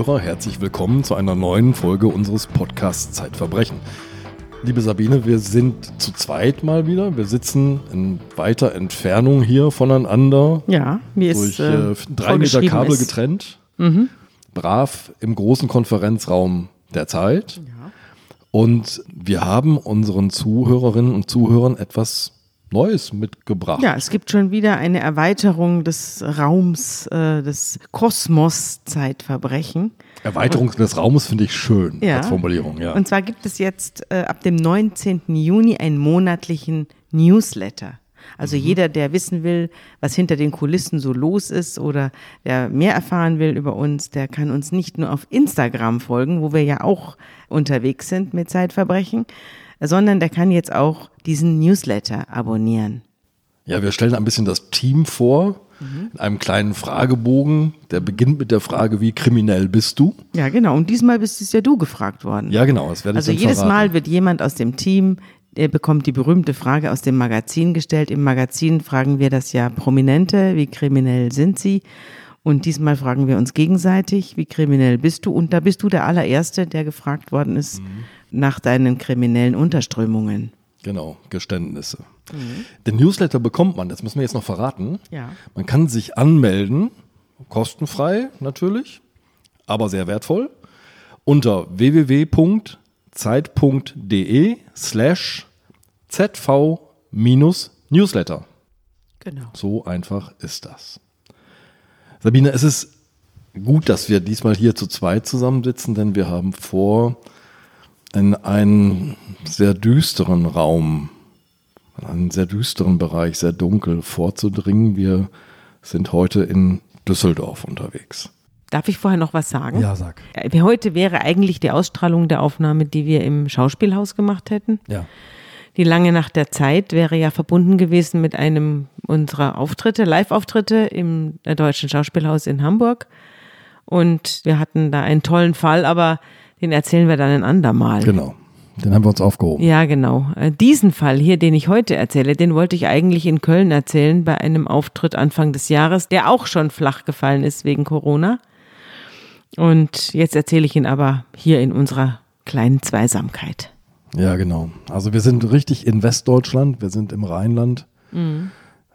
Zuhörer, herzlich willkommen zu einer neuen Folge unseres Podcasts Zeitverbrechen. Liebe Sabine, wir sind zu zweit mal wieder. Wir sitzen in weiter Entfernung hier voneinander. Ja, mir durch ist äh, äh, drei Meter Kabel ist. getrennt. Mhm. Brav im großen Konferenzraum der Zeit. Ja. Und wir haben unseren Zuhörerinnen und Zuhörern etwas Neues mitgebracht. ja, es gibt schon wieder eine Erweiterung des Raums, äh, des Kosmos Zeitverbrechen. Erweiterung des Raumes finde ich schön Ja. als Formulierung. Ja. Und zwar gibt es jetzt äh, ab dem 19. Juni einen monatlichen Newsletter. Also jeder, der wissen will, was hinter den Kulissen so los ist oder der mehr erfahren will über uns, der kann uns nicht nur auf Instagram folgen, wo wir ja auch unterwegs sind mit Zeitverbrechen, sondern der kann jetzt auch diesen Newsletter abonnieren. Ja, wir stellen ein bisschen das Team vor in einem kleinen Fragebogen. Der beginnt mit der Frage, wie kriminell bist du? Ja, genau. Und diesmal bist es ja du gefragt worden. Ja, genau, das werde Also jedes verraten. Mal wird jemand aus dem Team, der bekommt die berühmte Frage aus dem Magazin gestellt. Im Magazin fragen wir das ja Prominente, wie kriminell sind sie? Und diesmal fragen wir uns gegenseitig, wie kriminell bist du? Und da bist du der allererste, der gefragt worden ist Mhm. Nach deinen kriminellen Unterströmungen. Genau, Geständnisse. Den Newsletter bekommt man, das müssen wir jetzt noch verraten. Ja. Man kann sich anmelden, kostenfrei natürlich, aber sehr wertvoll, unter www.zeit.de slash zv-newsletter. Genau. So einfach ist das. Sabine, es ist gut, dass wir diesmal hier zu zweit zusammensitzen, denn wir haben vor, in einen sehr düsteren Raum, in einen sehr düsteren Bereich, sehr dunkel vorzudringen. Wir sind heute in Düsseldorf unterwegs. Darf ich vorher noch was sagen? sag. Äh, Heute wäre eigentlich die Ausstrahlung der Aufnahme, die wir im Schauspielhaus gemacht hätten. Ja. Die lange Nacht der Zeit wäre ja verbunden gewesen mit einem unserer Auftritte, Live-Auftritte im äh, Deutschen Schauspielhaus in Hamburg. Und wir hatten da einen tollen Fall, aber den erzählen wir dann ein andermal. Genau. Den haben wir uns aufgehoben. Ja, genau. Äh, Diesen Fall hier, den ich heute erzähle, den wollte ich eigentlich in Köln erzählen bei einem Auftritt Anfang des Jahres, der auch schon flach gefallen ist wegen Corona. Und jetzt erzähle ich ihn aber hier in unserer kleinen Zweisamkeit. Ja, genau. Also wir sind richtig in Westdeutschland, wir sind im Rheinland, äh,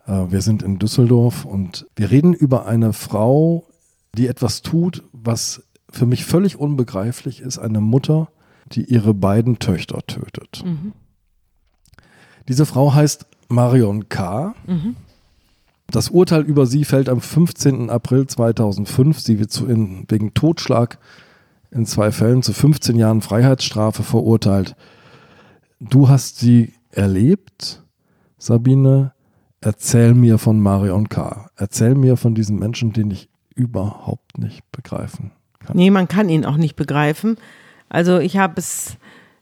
wir sind in Düsseldorf und wir reden über eine Frau, die etwas tut, was für mich völlig unbegreiflich ist, eine Mutter, die ihre beiden Töchter tötet. Diese Frau heißt Marion K. Das Urteil über sie fällt am 15. April 2005. Sie wird zu in, wegen Totschlag in zwei Fällen zu 15 Jahren Freiheitsstrafe verurteilt. Du hast sie erlebt, Sabine. Erzähl mir von Marion K. Erzähl mir von diesem Menschen, den ich überhaupt nicht begreifen kann. Nee, man kann ihn auch nicht begreifen. Also ich habe es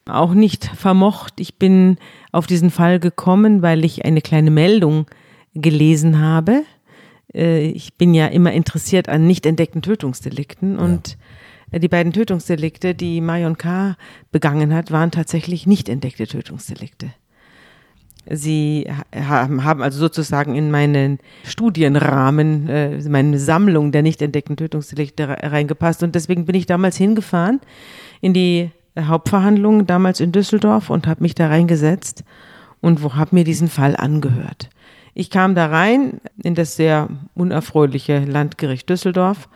auch nicht vermocht. Ich bin auf diesen Fall gekommen, weil ich eine kleine Meldung gelesen habe. Äh, Ich bin ja immer interessiert an nicht entdeckten Tötungsdelikten und äh, die beiden Tötungsdelikte, die Marion K. begangen hat, waren tatsächlich nicht entdeckte Tötungsdelikte. Sie ha- haben also sozusagen in meinen Studienrahmen, äh, meine Sammlung der nicht entdeckten Tötungsdelikte re- reingepasst. Und deswegen bin ich damals hingefahren in die Hauptverhandlung, damals in Düsseldorf, und habe mich da reingesetzt und habe mir diesen Fall angehört. Ich kam da rein in das sehr unerfreuliche Landgericht Düsseldorf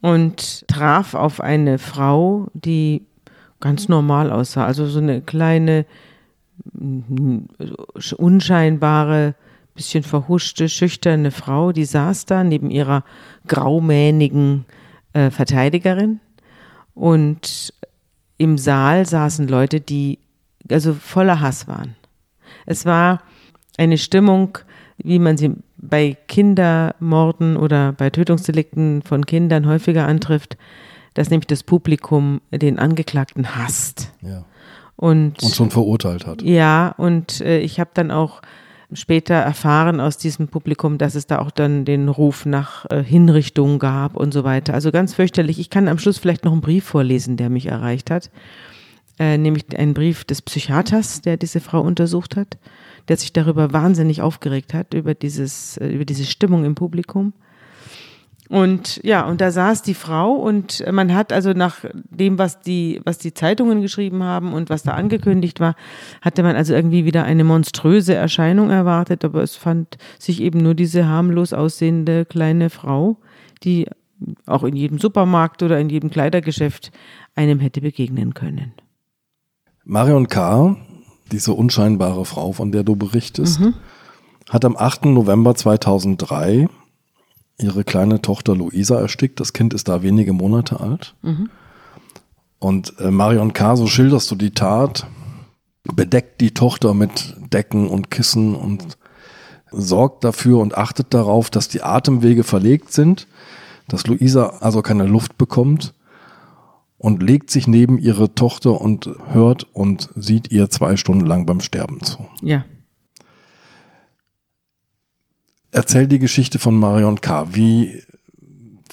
und traf auf eine Frau, die ganz normal aussah. Also so eine kleine, unscheinbare, bisschen verhuschte, schüchterne Frau, die saß da neben ihrer graumähnigen äh, Verteidigerin. Und im Saal saßen Leute, die also voller Hass waren. Es war eine Stimmung, wie man sie bei Kindermorden oder bei Tötungsdelikten von Kindern häufiger antrifft, dass nämlich das Publikum den Angeklagten hasst. Ja. Und, Und schon verurteilt hat. ja, und äh, ich habe dann auch später erfahren aus diesem Publikum, dass es da auch dann den Ruf nach äh, Hinrichtung gab und so weiter. Also ganz fürchterlich. Ich kann am Schluss vielleicht noch einen Brief vorlesen, der mich erreicht hat. Äh, nämlich einen Brief des Psychiaters, der diese Frau untersucht hat, der sich darüber wahnsinnig aufgeregt hat, über, dieses, äh, über diese Stimmung im Publikum. Und ja, und da saß die Frau und man hat also nach dem, was die, was die Zeitungen geschrieben haben und was da angekündigt war, hatte man also irgendwie wieder eine monströse Erscheinung erwartet, aber es fand sich eben nur diese harmlos aussehende kleine Frau, die auch in jedem Supermarkt oder in jedem Kleidergeschäft einem hätte begegnen können. Marion K., diese unscheinbare Frau, von der du berichtest, mhm. hat am 8. November 2003 ihre kleine Tochter Luisa erstickt. Das Kind ist da wenige Monate alt. Mhm. Und äh, Marion K., so schilderst du die Tat, bedeckt die Tochter mit Decken und Kissen und sorgt dafür und achtet darauf, dass die Atemwege verlegt sind, dass Luisa also keine Luft bekommt und legt sich neben ihre Tochter und hört und sieht ihr zwei Stunden lang beim Sterben zu. Ja. Erzähl die Geschichte von Marion K. Wie,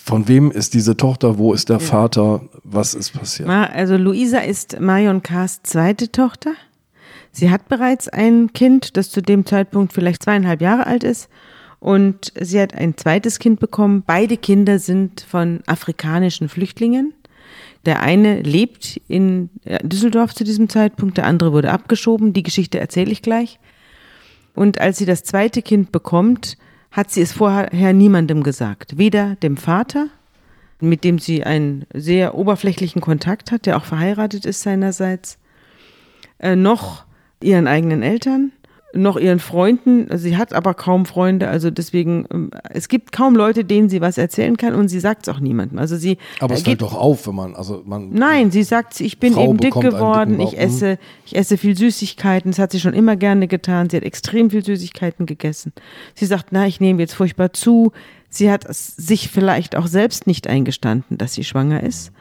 von wem ist diese Tochter? Wo ist der ja. Vater? Was ist passiert? Also Luisa ist Marion K.'s zweite Tochter. Sie hat bereits ein Kind, das zu dem Zeitpunkt vielleicht zweieinhalb Jahre alt ist. Und sie hat ein zweites Kind bekommen. Beide Kinder sind von afrikanischen Flüchtlingen. Der eine lebt in Düsseldorf zu diesem Zeitpunkt, der andere wurde abgeschoben. Die Geschichte erzähle ich gleich. Und als sie das zweite Kind bekommt, hat sie es vorher niemandem gesagt. Weder dem Vater, mit dem sie einen sehr oberflächlichen Kontakt hat, der auch verheiratet ist seinerseits, äh, noch ihren eigenen Eltern noch ihren Freunden. Sie hat aber kaum Freunde, also deswegen, ähm, es gibt kaum Leute, denen sie was erzählen kann und sie sagt es auch niemandem. Also sie. Aber es fällt doch auf, wenn man, also man. Nein, sie sagt, ich bin Frau eben dick geworden, ich esse, ich esse viel Süßigkeiten, das hat sie schon immer gerne getan. Sie hat extrem viel Süßigkeiten gegessen. Sie sagt, na, ich nehme jetzt furchtbar zu. Sie hat sich vielleicht auch selbst nicht eingestanden, dass sie schwanger ist.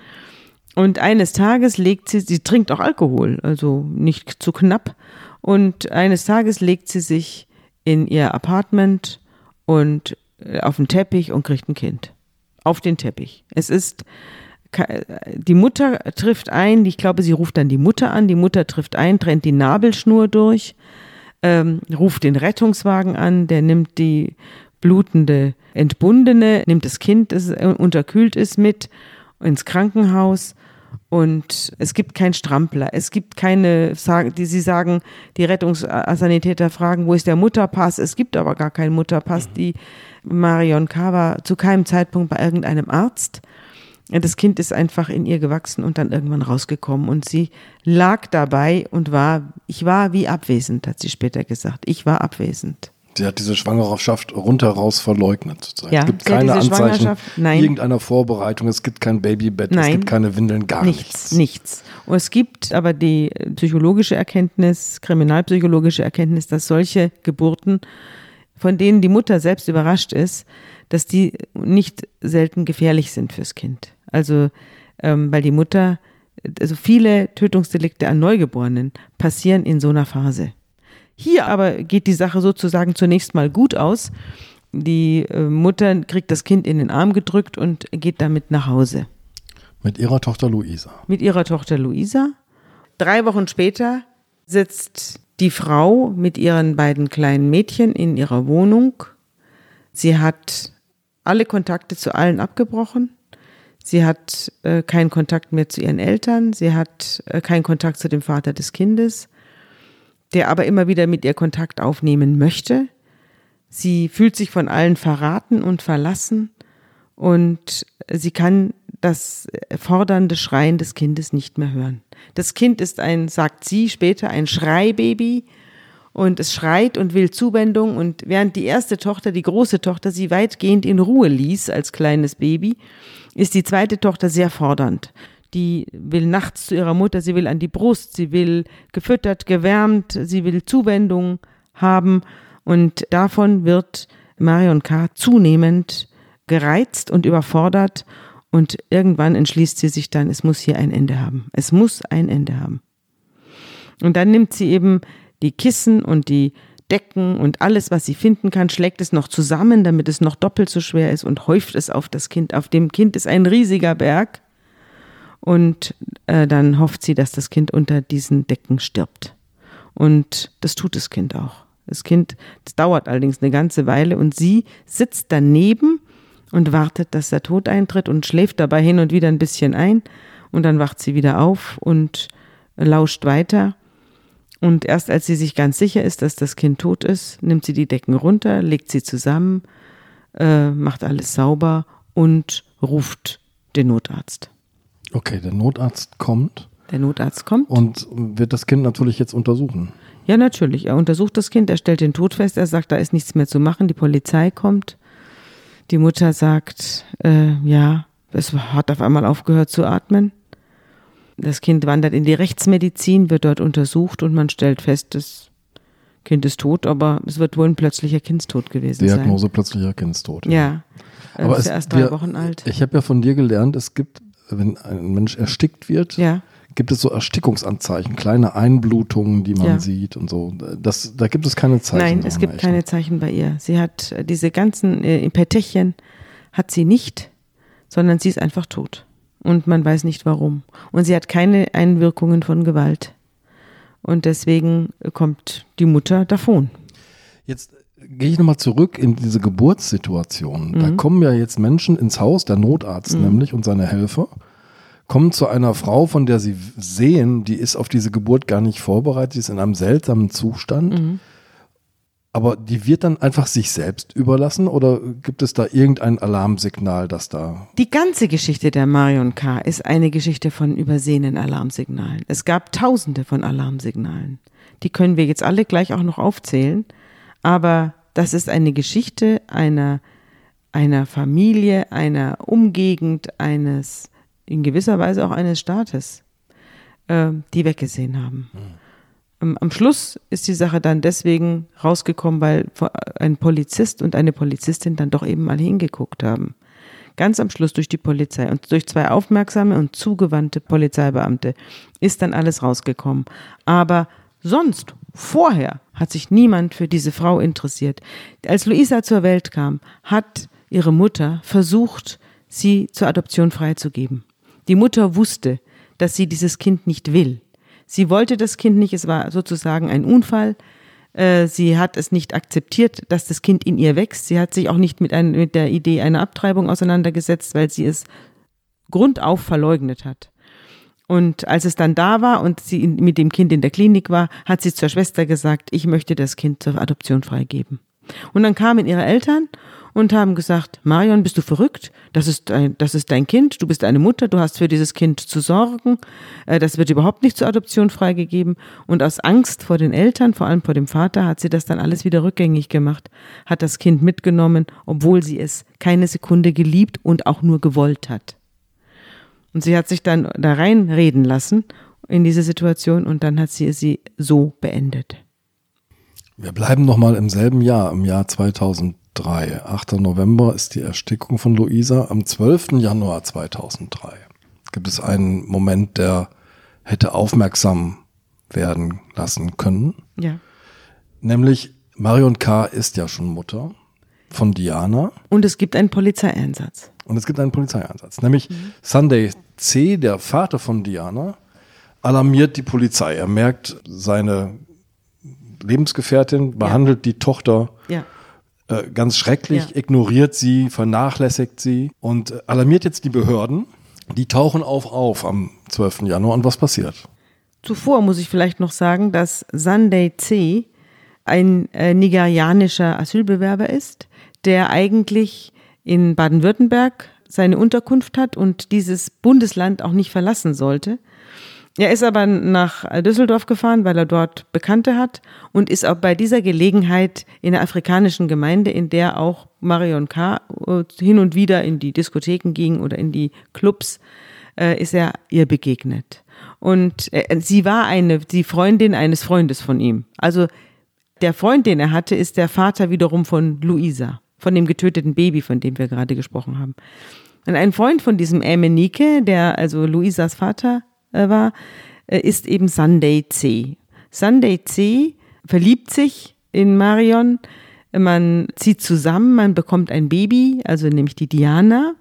Und eines Tages legt sie, sie trinkt auch Alkohol, also nicht zu knapp. Und eines Tages legt sie sich in ihr Apartment und äh, auf den Teppich und kriegt ein Kind. Auf den Teppich. Es ist, die Mutter trifft ein, ich glaube, sie ruft dann die Mutter an, die Mutter trifft ein, trennt die Nabelschnur durch, ähm, ruft den Rettungswagen an, der nimmt die blutende Entbundene, nimmt das Kind, das unterkühlt ist, mit ins Krankenhaus und es gibt keinen Strampler, es gibt keine, die sie sagen, die Rettungssanitäter fragen, wo ist der Mutterpass? Es gibt aber gar keinen Mutterpass. Die Marion K. war zu keinem Zeitpunkt bei irgendeinem Arzt. Das Kind ist einfach in ihr gewachsen und dann irgendwann rausgekommen. Und sie lag dabei und war, ich war wie abwesend, hat sie später gesagt. Ich war abwesend. Sie hat diese Schwangerschaft rundheraus verleugnet. Ja, es gibt keine Anzeichen irgendeiner Vorbereitung, es gibt kein Babybett, Nein. es gibt keine Windeln, gar nichts. Nichts, nichts. Und es gibt aber die psychologische Erkenntnis, kriminalpsychologische Erkenntnis, dass solche Geburten, von denen die Mutter selbst überrascht ist, dass die nicht selten gefährlich sind fürs Kind. Also, ähm, weil die Mutter, also viele Tötungsdelikte an Neugeborenen passieren in so einer Phase. Hier aber geht die Sache sozusagen zunächst mal gut aus. Die äh, Mutter kriegt das Kind in den Arm gedrückt und geht damit nach Hause. Mit ihrer Tochter Luisa. Mit ihrer Tochter Luisa. Drei Wochen später sitzt die Frau mit ihren beiden kleinen Mädchen in ihrer Wohnung. Sie hat alle Kontakte zu allen abgebrochen. Sie hat äh, keinen Kontakt mehr zu ihren Eltern. Sie hat äh, keinen Kontakt zu dem Vater des Kindes der aber immer wieder mit ihr Kontakt aufnehmen möchte. Sie fühlt sich von allen verraten und verlassen und sie kann das fordernde Schreien des Kindes nicht mehr hören. Das Kind ist ein, sagt sie später, ein Schreibaby und es schreit und will Zuwendung und während die erste Tochter, die große Tochter, sie weitgehend in Ruhe ließ als kleines Baby, ist die zweite Tochter sehr fordernd die will nachts zu ihrer Mutter, sie will an die Brust, sie will gefüttert, gewärmt, sie will Zuwendung haben und davon wird Marion K. zunehmend gereizt und überfordert und irgendwann entschließt sie sich dann, es muss hier ein Ende haben. Es muss ein Ende haben. Und dann nimmt sie eben die Kissen und die Decken und alles, was sie finden kann, schlägt es noch zusammen, damit es noch doppelt so schwer ist und häuft es auf das Kind. Auf dem Kind ist ein riesiger Berg und äh, dann hofft sie, dass das Kind unter diesen Decken stirbt. Und das tut das Kind auch. Das Kind, das dauert allerdings eine ganze Weile und sie sitzt daneben und wartet, dass der Tod eintritt und schläft dabei hin und wieder ein bisschen ein. Und dann wacht sie wieder auf und lauscht weiter. Und erst als sie sich ganz sicher ist, dass das Kind tot ist, nimmt sie die Decken runter, legt sie zusammen, äh, macht alles sauber und ruft den Notarzt. Okay, der Notarzt kommt. Der Notarzt kommt. Und wird das Kind natürlich jetzt untersuchen. Ja, natürlich. Er untersucht das Kind, er stellt den Tod fest, er sagt, da ist nichts mehr zu machen, die Polizei kommt. Die Mutter sagt, äh, ja, es hat auf einmal aufgehört zu atmen. Das Kind wandert in die Rechtsmedizin, wird dort untersucht und man stellt fest, das Kind ist tot, aber es wird wohl ein plötzlicher Kindstod gewesen Diagnose sein. Diagnose plötzlicher Kindstod. Ja. ja. Aber ist es, erst drei wir, Wochen alt. Ich habe ja von dir gelernt, es gibt, wenn ein Mensch erstickt wird, ja. gibt es so Erstickungsanzeichen, kleine Einblutungen, die man ja. sieht und so. Das, da gibt es keine Zeichen. Nein, es gibt keine Zeichen bei ihr. Sie hat diese ganzen äh, Petechien hat sie nicht, sondern sie ist einfach tot und man weiß nicht warum. Und sie hat keine Einwirkungen von Gewalt. Und deswegen kommt die Mutter davon. Jetzt gehe ich nochmal zurück in diese Geburtssituation. Mhm. Da kommen ja jetzt Menschen ins Haus, der Notarzt mhm. nämlich und seine Helfer, kommen zu einer Frau, von der sie sehen, die ist auf diese Geburt gar nicht vorbereitet, die ist in einem seltsamen Zustand. Mhm. Aber die wird dann einfach sich selbst überlassen oder gibt es da irgendein Alarmsignal, das da. Die ganze Geschichte der Marion K. ist eine Geschichte von übersehenen Alarmsignalen. Es gab tausende von Alarmsignalen. Die können wir jetzt alle gleich auch noch aufzählen. Aber das ist eine Geschichte einer, einer Familie, einer Umgegend, eines, in gewisser Weise auch eines Staates, äh, die weggesehen haben. Hm am Schluss ist die Sache dann deswegen rausgekommen, weil ein Polizist und eine Polizistin dann doch eben mal hingeguckt haben. Ganz am Schluss durch die Polizei und durch zwei aufmerksame und zugewandte Polizeibeamte ist dann alles rausgekommen. Aber sonst, vorher, hat sich niemand für diese Frau interessiert. Als Luisa zur Welt kam, hat ihre Mutter versucht, sie zur Adoption freizugeben. Die Mutter wusste, dass sie dieses Kind nicht will. Sie wollte das Kind nicht, es war sozusagen ein Unfall. Äh, sie hat es nicht akzeptiert, dass das Kind in ihr wächst. Sie hat sich auch nicht mit, ein, mit der Idee einer Abtreibung auseinandergesetzt, weil sie es grundauf verleugnet hat. Und als es dann da war und sie mit dem Kind in der Klinik war, hat sie zur Schwester gesagt, ich möchte das Kind zur Adoption freigeben. Und dann kamen ihre Eltern und haben gesagt, Marion, bist du verrückt? Das ist, dein, das ist dein Kind, du bist eine Mutter, du hast für dieses Kind zu sorgen. Äh, das wird überhaupt nicht zur Adoption freigegeben. Und aus Angst vor den Eltern, vor allem vor dem Vater, hat sie das dann alles wieder rückgängig gemacht, hat das Kind mitgenommen, obwohl sie es keine Sekunde geliebt und auch nur gewollt hat. Und sie hat sich dann da reinreden lassen in diese Situation und dann hat sie sie so beendet. Wir bleiben nochmal im selben Jahr, im Jahr 2000. 2003. 8. November ist die Erstickung von Luisa. Am 12. Januar 2003 gibt es einen Moment, der hätte aufmerksam werden lassen können. Ja. Nämlich Marion K. ist ja schon Mutter von Diana. Und es gibt einen Polizeieinsatz. Und es gibt einen Polizeieinsatz. Nämlich mhm. Sunday C., der Vater von Diana, alarmiert die Polizei. Er merkt, seine Lebensgefährtin behandelt ja. die Tochter ja. Äh, ganz schrecklich, ja. ignoriert sie, vernachlässigt sie und alarmiert jetzt die Behörden. Die tauchen auf auf am 12. Januar und was passiert? Zuvor muss ich vielleicht noch sagen, dass Sunday C. ein äh, nigerianischer Asylbewerber ist, der eigentlich in Baden-Württemberg seine Unterkunft hat und dieses Bundesland auch nicht verlassen sollte. Er ist aber nach Düsseldorf gefahren, weil er dort Bekannte hat und ist auch bei dieser Gelegenheit in der afrikanischen Gemeinde, in der auch Marion K. Hin und wieder in die Diskotheken ging oder in die Clubs, äh, ist er ihr begegnet. Und äh, sie war eine, die Freundin eines Freundes von ihm. Also der Freund, den er hatte, ist der Vater wiederum von Luisa, von dem getöteten Baby, von dem wir gerade gesprochen haben. Und ein Freund von diesem Emenike, der also Luisas Vater äh, war, äh, ist eben Sunday C. Sunday C verliebt sich in Marion, man zieht zusammen, man bekommt ein Baby, also nämlich die Diana.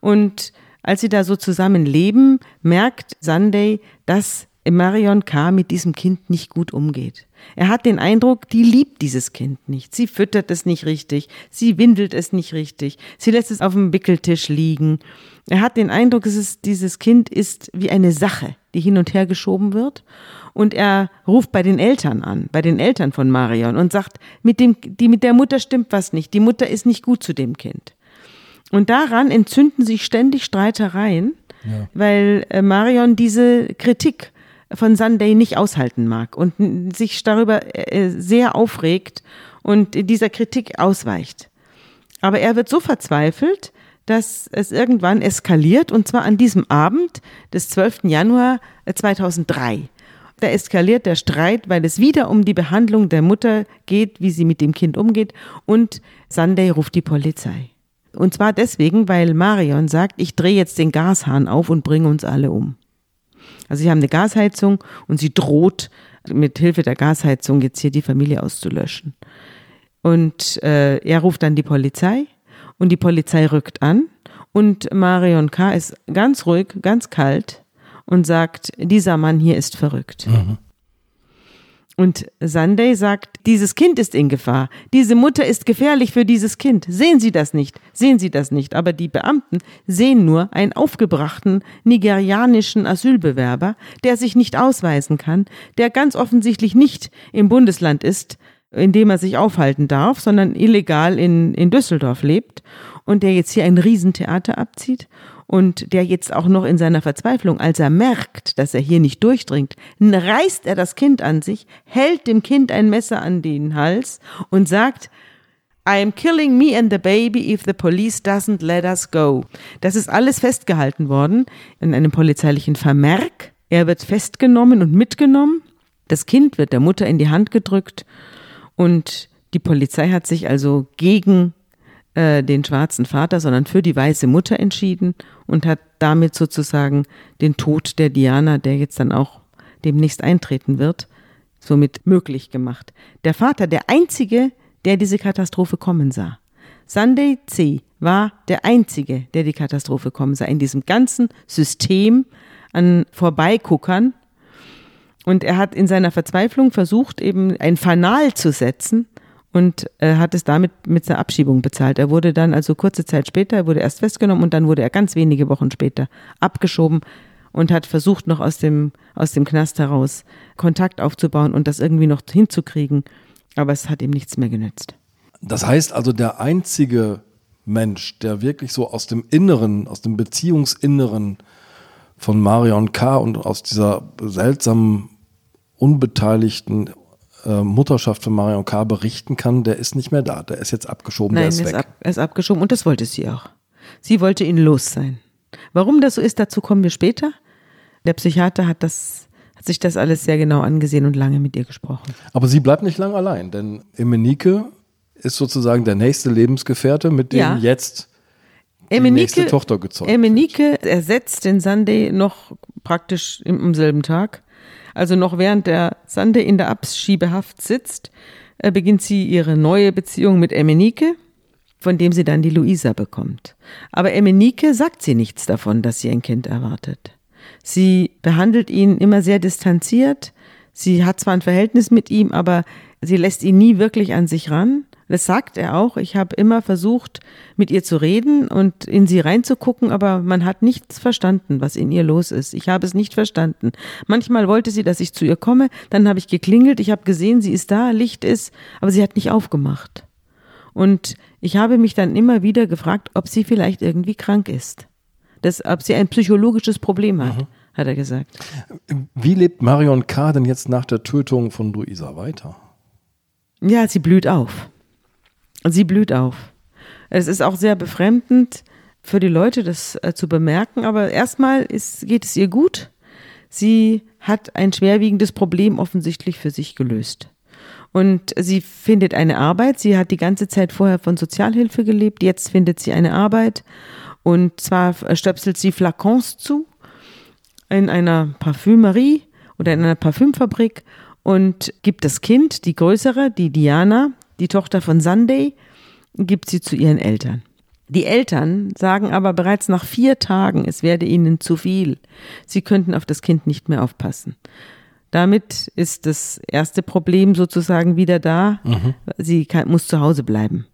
Und als sie da so zusammen leben, merkt Sunday, dass Marion K. mit diesem Kind nicht gut umgeht. Er hat den Eindruck, die liebt dieses Kind nicht. Sie füttert es nicht richtig, sie windelt es nicht richtig, sie lässt es auf dem Wickeltisch liegen. Er hat den Eindruck, es ist, dieses Kind ist wie eine Sache, die hin und her geschoben wird. Und er ruft bei den Eltern an, bei den Eltern von Marion und sagt, mit, dem, die, mit der Mutter stimmt was nicht, die Mutter ist nicht gut zu dem Kind. Und daran entzünden sich ständig Streitereien, ja. weil äh, Marion diese Kritik von Sunday nicht aushalten mag und sich darüber äh, sehr aufregt und dieser Kritik ausweicht. Aber er wird so verzweifelt, dass es irgendwann eskaliert und zwar an diesem Abend des 12. Januar 2003. Äh, da eskaliert der Streit, weil es wieder um die Behandlung der Mutter geht, wie sie mit dem Kind umgeht und Sunday ruft die Polizei. Und zwar deswegen, weil Marion sagt, ich drehe jetzt den Gashahn auf und bringe uns alle um. Also sie haben eine Gasheizung und sie droht mit Hilfe der Gasheizung jetzt hier die Familie auszulöschen. Und äh, er ruft dann die Polizei und die Polizei rückt an und Marion K. ist ganz ruhig, ganz kalt und sagt, dieser Mann hier ist verrückt. Mhm. Und Sunday sagt, dieses Kind ist in Gefahr. Diese Mutter ist gefährlich für dieses Kind. Sehen Sie das nicht? Sehen Sie das nicht? Aber die Beamten sehen nur einen aufgebrachten nigerianischen Asylbewerber, der sich nicht ausweisen kann, der ganz offensichtlich nicht im Bundesland ist, in dem er sich aufhalten darf, sondern illegal in, in Düsseldorf lebt und der jetzt hier ein Riesentheater abzieht und der jetzt auch noch in seiner Verzweiflung, als er merkt, dass er hier nicht durchdringt, reißt er das Kind an sich, hält dem Kind ein Messer an den Hals und sagt, I am killing me and the baby if the police doesn't let us go. Das ist alles festgehalten worden in einem polizeilichen Vermerk. Er wird festgenommen und mitgenommen. Das Kind wird der Mutter in die Hand gedrückt und die Polizei hat sich also gegen äh, den schwarzen Vater, sondern für die weiße Mutter entschieden und hat damit sozusagen den Tod der Diana, der jetzt dann auch demnächst eintreten wird, somit möglich gemacht. Der Vater, der einzige, der diese Katastrophe kommen sah. Sunday C. war der einzige, der die Katastrophe kommen sah, in diesem ganzen System an Vorbeiguckern. Und er hat in seiner Verzweiflung versucht, eben ein Fanal zu setzen, und äh, hat es damit mit seiner Abschiebung bezahlt. Er wurde dann also kurze Zeit später, er wurde erst festgenommen und dann wurde er ganz wenige Wochen später abgeschoben und hat versucht, noch aus dem, aus dem Knast heraus Kontakt aufzubauen und das irgendwie noch hinzukriegen. Aber es hat ihm nichts mehr genützt. Das heißt also, der einzige Mensch, der wirklich so aus dem Inneren, aus dem Beziehungsinneren von Marion K. und aus dieser seltsamen, unbeteiligten, äh, Mutterschaft von Marion K. berichten kann, der ist nicht mehr da. Der ist jetzt abgeschoben, Nein, der ist er weg. Ist ab, er ist abgeschoben und das wollte sie auch. Sie wollte ihn los sein. Warum das so ist, dazu kommen wir später. Der Psychiater hat das hat sich das alles sehr genau angesehen und lange mit ihr gesprochen. Aber sie bleibt nicht lange allein, denn Emenike ist sozusagen der nächste Lebensgefährte, mit dem ja. jetzt die Emenike, nächste Tochter gezeugt Emenike ersetzt den Sunday noch praktisch im, am selben Tag. Also noch während der Sande in der Abschiebehaft sitzt, äh, beginnt sie ihre neue Beziehung mit Emenike, von dem sie dann die Luisa bekommt. Aber Emenike sagt sie nichts davon, dass sie ein Kind erwartet. Sie behandelt ihn immer sehr distanziert. Sie hat zwar ein Verhältnis mit ihm, aber sie lässt ihn nie wirklich an sich ran. Das sagt er auch. Ich habe immer versucht, mit ihr zu reden und in sie reinzugucken, aber man hat nichts verstanden, was in ihr los ist. Ich habe es nicht verstanden. Manchmal wollte sie, dass ich zu ihr komme, dann habe ich geklingelt, ich habe gesehen, sie ist da, Licht ist, aber sie hat nicht aufgemacht. Und ich habe mich dann immer wieder gefragt, ob sie vielleicht irgendwie krank ist. Das, ob sie ein psychologisches Problem hat, mhm. hat er gesagt. Wie lebt Marion K. denn jetzt nach der Tötung von Luisa weiter? Ja, sie blüht auf. Sie blüht auf. Es ist auch sehr befremdend für die Leute, das äh, zu bemerken, aber erstmal ist, geht es ihr gut. Sie hat ein schwerwiegendes Problem offensichtlich für sich gelöst. Und sie findet eine Arbeit. Sie hat die ganze Zeit vorher von Sozialhilfe gelebt. Jetzt findet sie eine Arbeit. Und zwar stöpselt sie Flakons zu in einer Parfümerie oder in einer Parfümfabrik und gibt das Kind, die größere, die Diana, die Tochter von Sunday, gibt sie zu ihren Eltern. Die Eltern sagen aber bereits nach vier Tagen, es werde ihnen zu viel. Sie könnten auf das Kind nicht mehr aufpassen. Damit ist das erste Problem sozusagen wieder da. Mhm. Sie kann, muss zu Hause bleiben.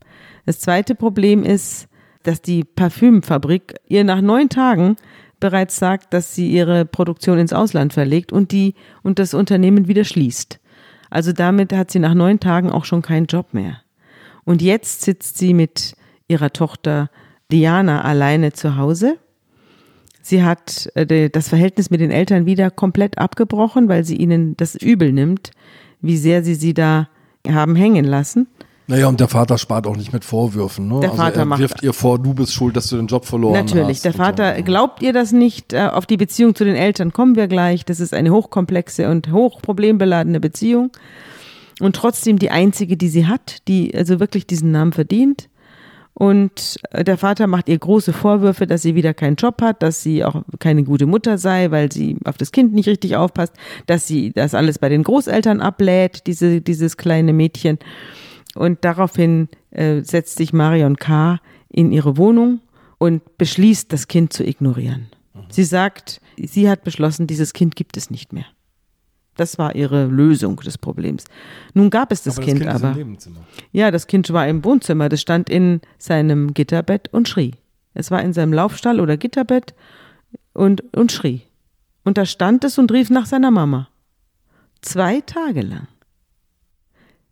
Das zweite Problem ist, dass die Parfümfabrik ihr nach neun Tagen bereits sagt, dass sie ihre Produktion ins Ausland verlegt und die und das Unternehmen wieder schließt. Also damit hat sie nach neun Tagen auch schon keinen Job mehr. Und jetzt sitzt sie mit ihrer Tochter Diana alleine zu Hause. Sie hat äh, das Verhältnis mit den Eltern wieder komplett abgebrochen, weil sie ihnen das übel nimmt, wie sehr sie sie da haben hängen lassen. Naja, und der Vater spart auch nicht mit Vorwürfen. Ne? Der also Vater er wirft ihr vor, du bist schuld, dass du den Job verloren Natürlich, hast. der Vater so. glaubt ihr das nicht. Äh, auf die Beziehung zu den Eltern kommen wir gleich. Das ist eine hochkomplexe und hochproblembeladene Beziehung. Und trotzdem die einzige, die sie hat, die also wirklich diesen Namen verdient. Und äh, der Vater macht ihr große Vorwürfe, dass sie wieder keinen Job hat, dass sie auch keine gute Mutter sei, weil sie auf das Kind nicht richtig aufpasst, dass sie das alles bei den Großeltern ablädt, diese, dieses kleine Mädchen. Und daraufhin äh, setzt sich Marion K. in ihre Wohnung und beschließt, das Kind zu ignorieren. Mhm. Sie sagt, sie hat beschlossen, dieses Kind gibt es nicht mehr. Das war ihre Lösung des Problems. Nun gab es das, aber kind, das kind aber. Ja, das Kind war im Wohnzimmer. Das stand in seinem Gitterbett und schrie. Es war in seinem Laufstall oder Gitterbett und, und schrie. Und da stand es und rief nach seiner Mama. Zwei Tage lang.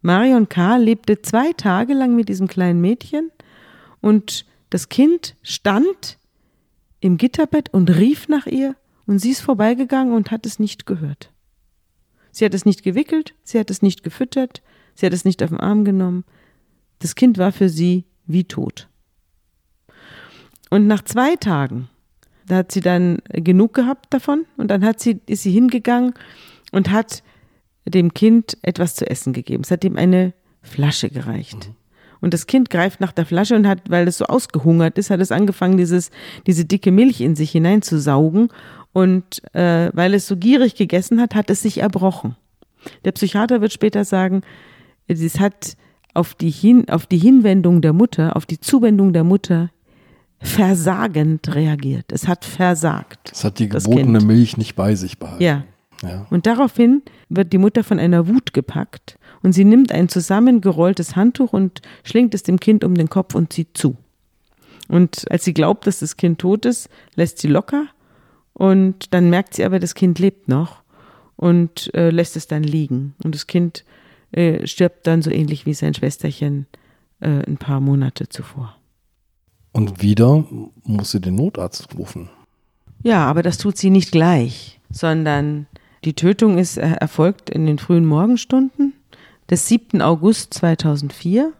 Marion K. lebte zwei Tage lang mit diesem kleinen Mädchen und das Kind stand im Gitterbett und rief nach ihr und sie ist vorbeigegangen und hat es nicht gehört. Sie hat es nicht gewickelt, sie hat es nicht gefüttert, sie hat es nicht auf den Arm genommen. Das Kind war für sie wie tot. Und nach zwei Tagen, da hat sie dann genug gehabt davon und dann hat sie, ist sie hingegangen und hat dem Kind etwas zu essen gegeben. Es hat ihm eine Flasche gereicht. Mhm. Und das Kind greift nach der Flasche und hat, weil es so ausgehungert ist, hat es angefangen, dieses, diese dicke Milch in sich hineinzusaugen. Und äh, weil es so gierig gegessen hat, hat es sich erbrochen. Der Psychiater wird später sagen, es hat auf die, Hin, auf die Hinwendung der Mutter, auf die Zuwendung der Mutter versagend reagiert. Es hat versagt. Es hat die gebotene Milch nicht bei sich behalten. Ja, ja. Und daraufhin wird die Mutter von einer Wut gepackt und sie nimmt ein zusammengerolltes Handtuch und schlingt es dem Kind um den Kopf und zieht zu. Und als sie glaubt, dass das Kind tot ist, lässt sie locker und dann merkt sie aber, das Kind lebt noch und äh, lässt es dann liegen. Und das Kind äh, stirbt dann so ähnlich wie sein Schwesterchen äh, ein paar Monate zuvor. Und wieder muss sie den Notarzt rufen. Ja, aber das tut sie nicht gleich, sondern die Tötung ist äh, erfolgt in den frühen Morgenstunden des 7. August 2004.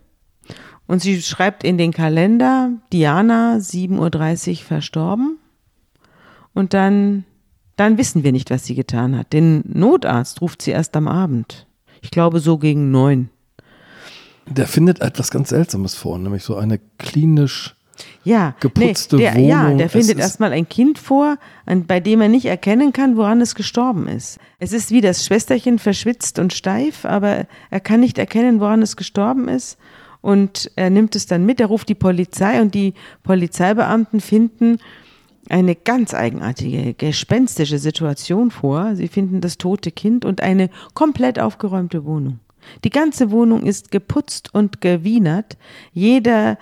Und sie schreibt in den Kalender Diana 7.30 Uhr verstorben. Und dann, dann wissen wir nicht, was sie getan hat. Den Notarzt ruft sie erst am Abend. Ich glaube so gegen neun. Der findet etwas ganz Seltsames vor, nämlich so eine klinisch ja, geputzte nee, der, Wohnung. Ja, der findet erstmal ein Kind vor, an, bei dem er nicht erkennen kann, woran es gestorben ist. Es ist wie das Schwesterchen verschwitzt und steif, aber er kann nicht erkennen, woran es gestorben ist. Und er nimmt es dann mit, er ruft die Polizei und die Polizeibeamten finden eine ganz eigenartige, gespenstische Situation vor. Sie finden das tote Kind und eine komplett aufgeräumte Wohnung. Die ganze Wohnung ist geputzt und gewienert. Jeder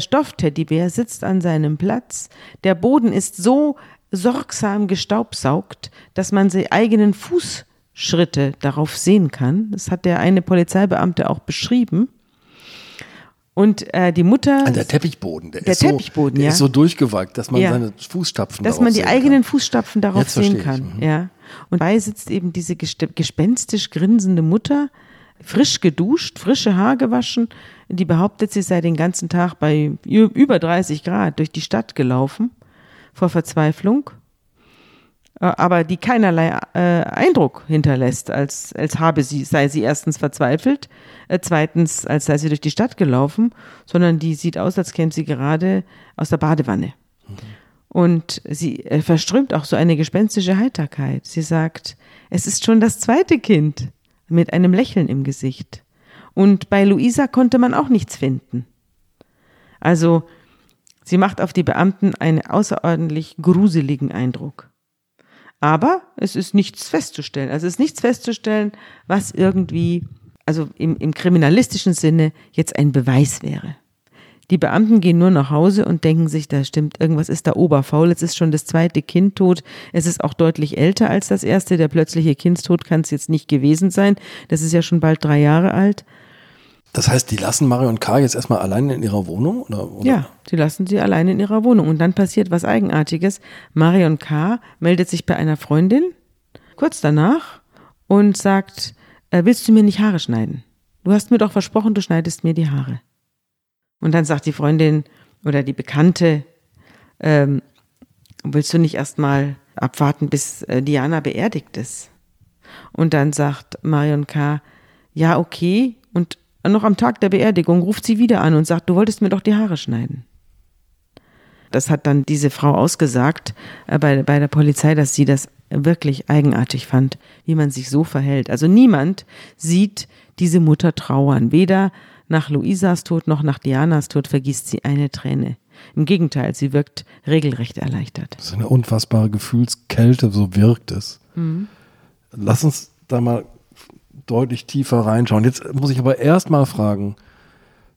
Stoffteddybär sitzt an seinem Platz. Der Boden ist so sorgsam gestaubsaugt, dass man seine eigenen Fußschritte darauf sehen kann. Das hat der eine Polizeibeamte auch beschrieben. Und äh, die Mutter. An der Teppichboden, der, der ist, Teppichboden, so, der ja. ist so durchgewalkt, dass man ja. seine Fußstapfen Dass man die eigenen kann. Fußstapfen darauf Jetzt sehen kann. Mhm. Ja. Und bei sitzt eben diese gespenstisch grinsende Mutter, frisch geduscht, frische Haar gewaschen, die behauptet, sie sei den ganzen Tag bei über 30 Grad durch die Stadt gelaufen vor Verzweiflung, äh, aber die keinerlei äh, Eindruck hinterlässt, als, als habe sie, sei sie erstens verzweifelt, äh, zweitens, als sei sie durch die Stadt gelaufen, sondern die sieht aus, als käme sie gerade aus der Badewanne. Mhm. Und sie äh, verströmt auch so eine gespenstische Heiterkeit. Sie sagt, es ist schon das zweite Kind mit einem Lächeln im Gesicht. Und bei Luisa konnte man auch nichts finden. Also Sie macht auf die Beamten einen außerordentlich gruseligen Eindruck. Aber es ist nichts festzustellen. Also es ist nichts festzustellen, was irgendwie, also im, im kriminalistischen Sinne jetzt ein Beweis wäre. Die Beamten gehen nur nach Hause und denken sich, da stimmt, irgendwas ist da oberfaul. Jetzt ist schon das zweite Kind tot. Es ist auch deutlich älter als das erste. Der plötzliche Kindstod kann es jetzt nicht gewesen sein. Das ist ja schon bald drei Jahre alt. Das heißt, die lassen Marion K. jetzt erstmal alleine in ihrer Wohnung? Oder, oder? Ja, die lassen sie alleine in ihrer Wohnung. Und dann passiert was Eigenartiges. Marion K. meldet sich bei einer Freundin kurz danach und sagt, äh, willst du mir nicht Haare schneiden? Du hast mir doch versprochen, du schneidest mir die Haare. Und dann sagt die Freundin oder die Bekannte, ähm, willst du nicht erstmal abwarten, bis äh, Diana beerdigt ist? Und dann sagt Marion K., ja, okay. Und noch am Tag der Beerdigung ruft sie wieder an und sagt, du wolltest mir doch die Haare schneiden. Das hat dann diese Frau ausgesagt äh, bei, bei der Polizei, dass sie das wirklich eigenartig fand, wie man sich so verhält. Also niemand sieht diese Mutter trauern, weder nach Luisas Tod noch nach Dianas Tod vergießt sie eine Träne. Im Gegenteil, sie wirkt regelrecht erleichtert. Das ist eine unfassbare Gefühlskälte, so wirkt es. Mhm. Lass uns da mal deutlich tiefer reinschauen. Jetzt muss ich aber erst mal fragen,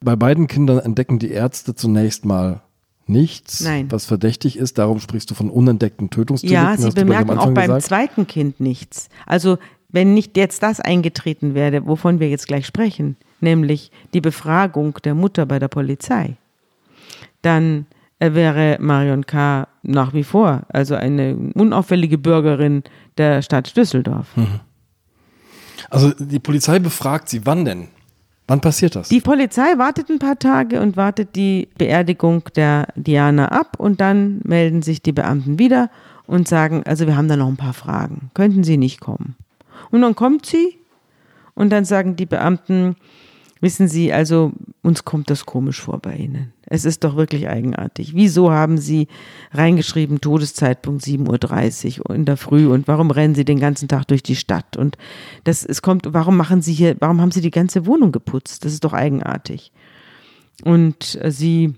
bei beiden Kindern entdecken die Ärzte zunächst mal nichts, Nein. was verdächtig ist. Darum sprichst du von unentdeckten Tötungsdelikten. Ja, sie bemerken auch beim gesagt. zweiten Kind nichts. Also wenn nicht jetzt das eingetreten wäre, wovon wir jetzt gleich sprechen, nämlich die Befragung der Mutter bei der Polizei, dann wäre Marion K. nach wie vor also eine unauffällige Bürgerin der Stadt Düsseldorf. Mhm. Also die Polizei befragt sie, wann denn? Wann passiert das? Die Polizei wartet ein paar Tage und wartet die Beerdigung der Diana ab und dann melden sich die Beamten wieder und sagen, also wir haben da noch ein paar Fragen. Könnten Sie nicht kommen? Und dann kommt sie und dann sagen die Beamten, Wissen Sie, also uns kommt das komisch vor bei Ihnen. Es ist doch wirklich eigenartig. Wieso haben Sie reingeschrieben, Todeszeitpunkt 7.30 Uhr in der Früh und warum rennen Sie den ganzen Tag durch die Stadt? Und das, es kommt, warum machen Sie hier, warum haben Sie die ganze Wohnung geputzt? Das ist doch eigenartig. Und äh, sie,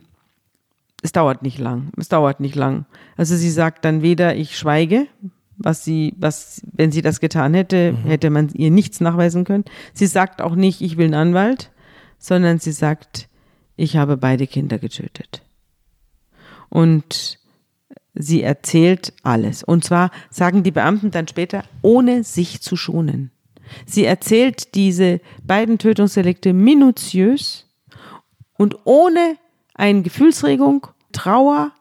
es dauert nicht lang. Es dauert nicht lang. Also sie sagt dann weder, ich schweige, was sie, was, wenn sie das getan hätte, mhm. hätte man ihr nichts nachweisen können. Sie sagt auch nicht, ich will einen Anwalt, sondern sie sagt, ich habe beide Kinder getötet. Und sie erzählt alles. Und zwar sagen die Beamten dann später, ohne sich zu schonen. Sie erzählt diese beiden Tötungsdelikte minutiös und ohne eine Gefühlsregung, Trauer,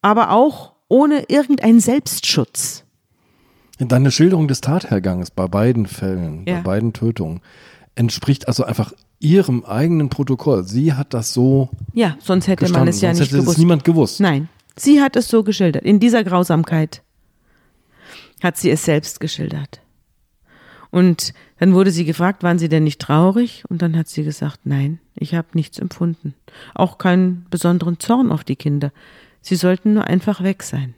aber auch ohne irgendeinen Selbstschutz. Deine Schilderung des Tathergangs bei beiden Fällen, ja. bei beiden Tötungen, entspricht also einfach ihrem eigenen Protokoll. Sie hat das so. Ja, sonst hätte gestanden. man es ja sonst nicht hätte gewusst. Es niemand gewusst. Nein, sie hat es so geschildert. In dieser Grausamkeit hat sie es selbst geschildert. Und dann wurde sie gefragt, waren Sie denn nicht traurig? Und dann hat sie gesagt, nein, ich habe nichts empfunden. Auch keinen besonderen Zorn auf die Kinder. Sie sollten nur einfach weg sein.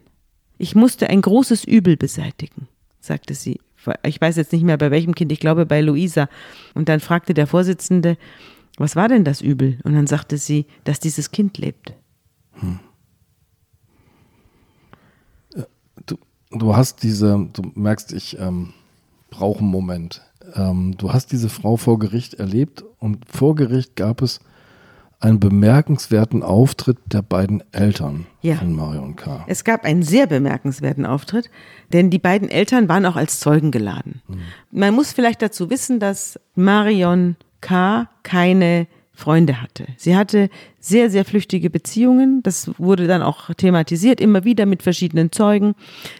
Ich musste ein großes Übel beseitigen, sagte sie. Ich weiß jetzt nicht mehr bei welchem Kind, ich glaube bei Luisa. Und dann fragte der Vorsitzende, was war denn das Übel? Und dann sagte sie, dass dieses Kind lebt. Hm. Du, du hast diese, du merkst, ich ähm, brauche einen Moment. Ähm, du hast diese Frau vor Gericht erlebt und vor Gericht gab es einen bemerkenswerten Auftritt der beiden Eltern ja. von Marion K. Es gab einen sehr bemerkenswerten Auftritt, denn die beiden Eltern waren auch als Zeugen geladen. Mhm. Man muss vielleicht dazu wissen, dass Marion K. keine Freunde hatte. Sie hatte sehr, sehr flüchtige Beziehungen. Das wurde dann auch thematisiert, immer wieder mit verschiedenen Zeugen,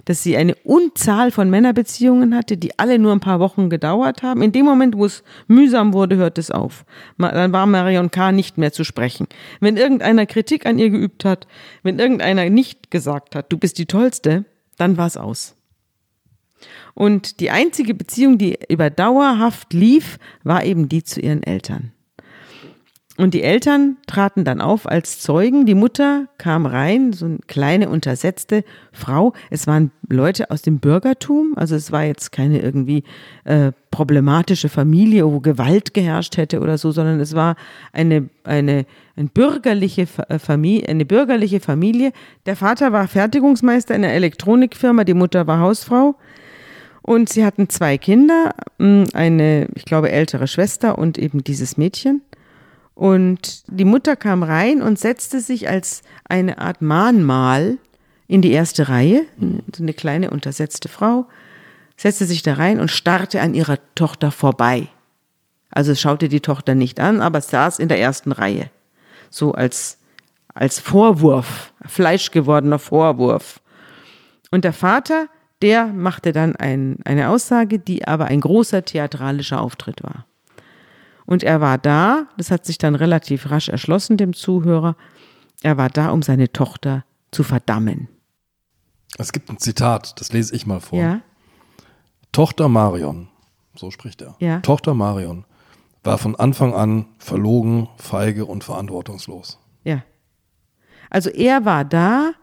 dass sie eine Unzahl von Männerbeziehungen hatte, die alle nur ein paar Wochen gedauert haben. In dem Moment, wo es mühsam wurde, hört es auf. Dann war Marion K. nicht mehr zu sprechen. Wenn irgendeiner Kritik an ihr geübt hat, wenn irgendeiner nicht gesagt hat, du bist die Tollste, dann war es aus. Und die einzige Beziehung, die über dauerhaft lief, war eben die zu ihren Eltern. Und die Eltern traten dann auf als Zeugen. Die Mutter kam rein, so eine kleine untersetzte Frau. Es waren Leute aus dem Bürgertum, also es war jetzt keine irgendwie äh, problematische Familie, wo Gewalt geherrscht hätte oder so, sondern es war eine, eine, eine, bürgerliche äh, Familie, eine bürgerliche Familie. Der Vater war Fertigungsmeister in einer Elektronikfirma, die Mutter war Hausfrau. Und sie hatten zwei Kinder, eine, ich glaube, ältere Schwester und eben dieses Mädchen. Und die Mutter kam rein und setzte sich als eine Art Mahnmal in die erste Reihe, so eine kleine untersetzte Frau, setzte sich da rein und starrte an ihrer Tochter vorbei. Also schaute die Tochter nicht an, aber saß in der ersten Reihe. So als, als Vorwurf, fleischgewordener Vorwurf. Und der Vater, der machte dann ein, eine Aussage, die aber ein großer theatralischer Auftritt war. Und er war da, das hat sich dann relativ rasch erschlossen dem Zuhörer, er war da, um seine Tochter zu verdammen. Es gibt ein Zitat, das lese ich mal vor. Ja. Tochter Marion, so spricht er. Ja. Tochter Marion war von Anfang an verlogen, feige und verantwortungslos. Ja. Also er war da,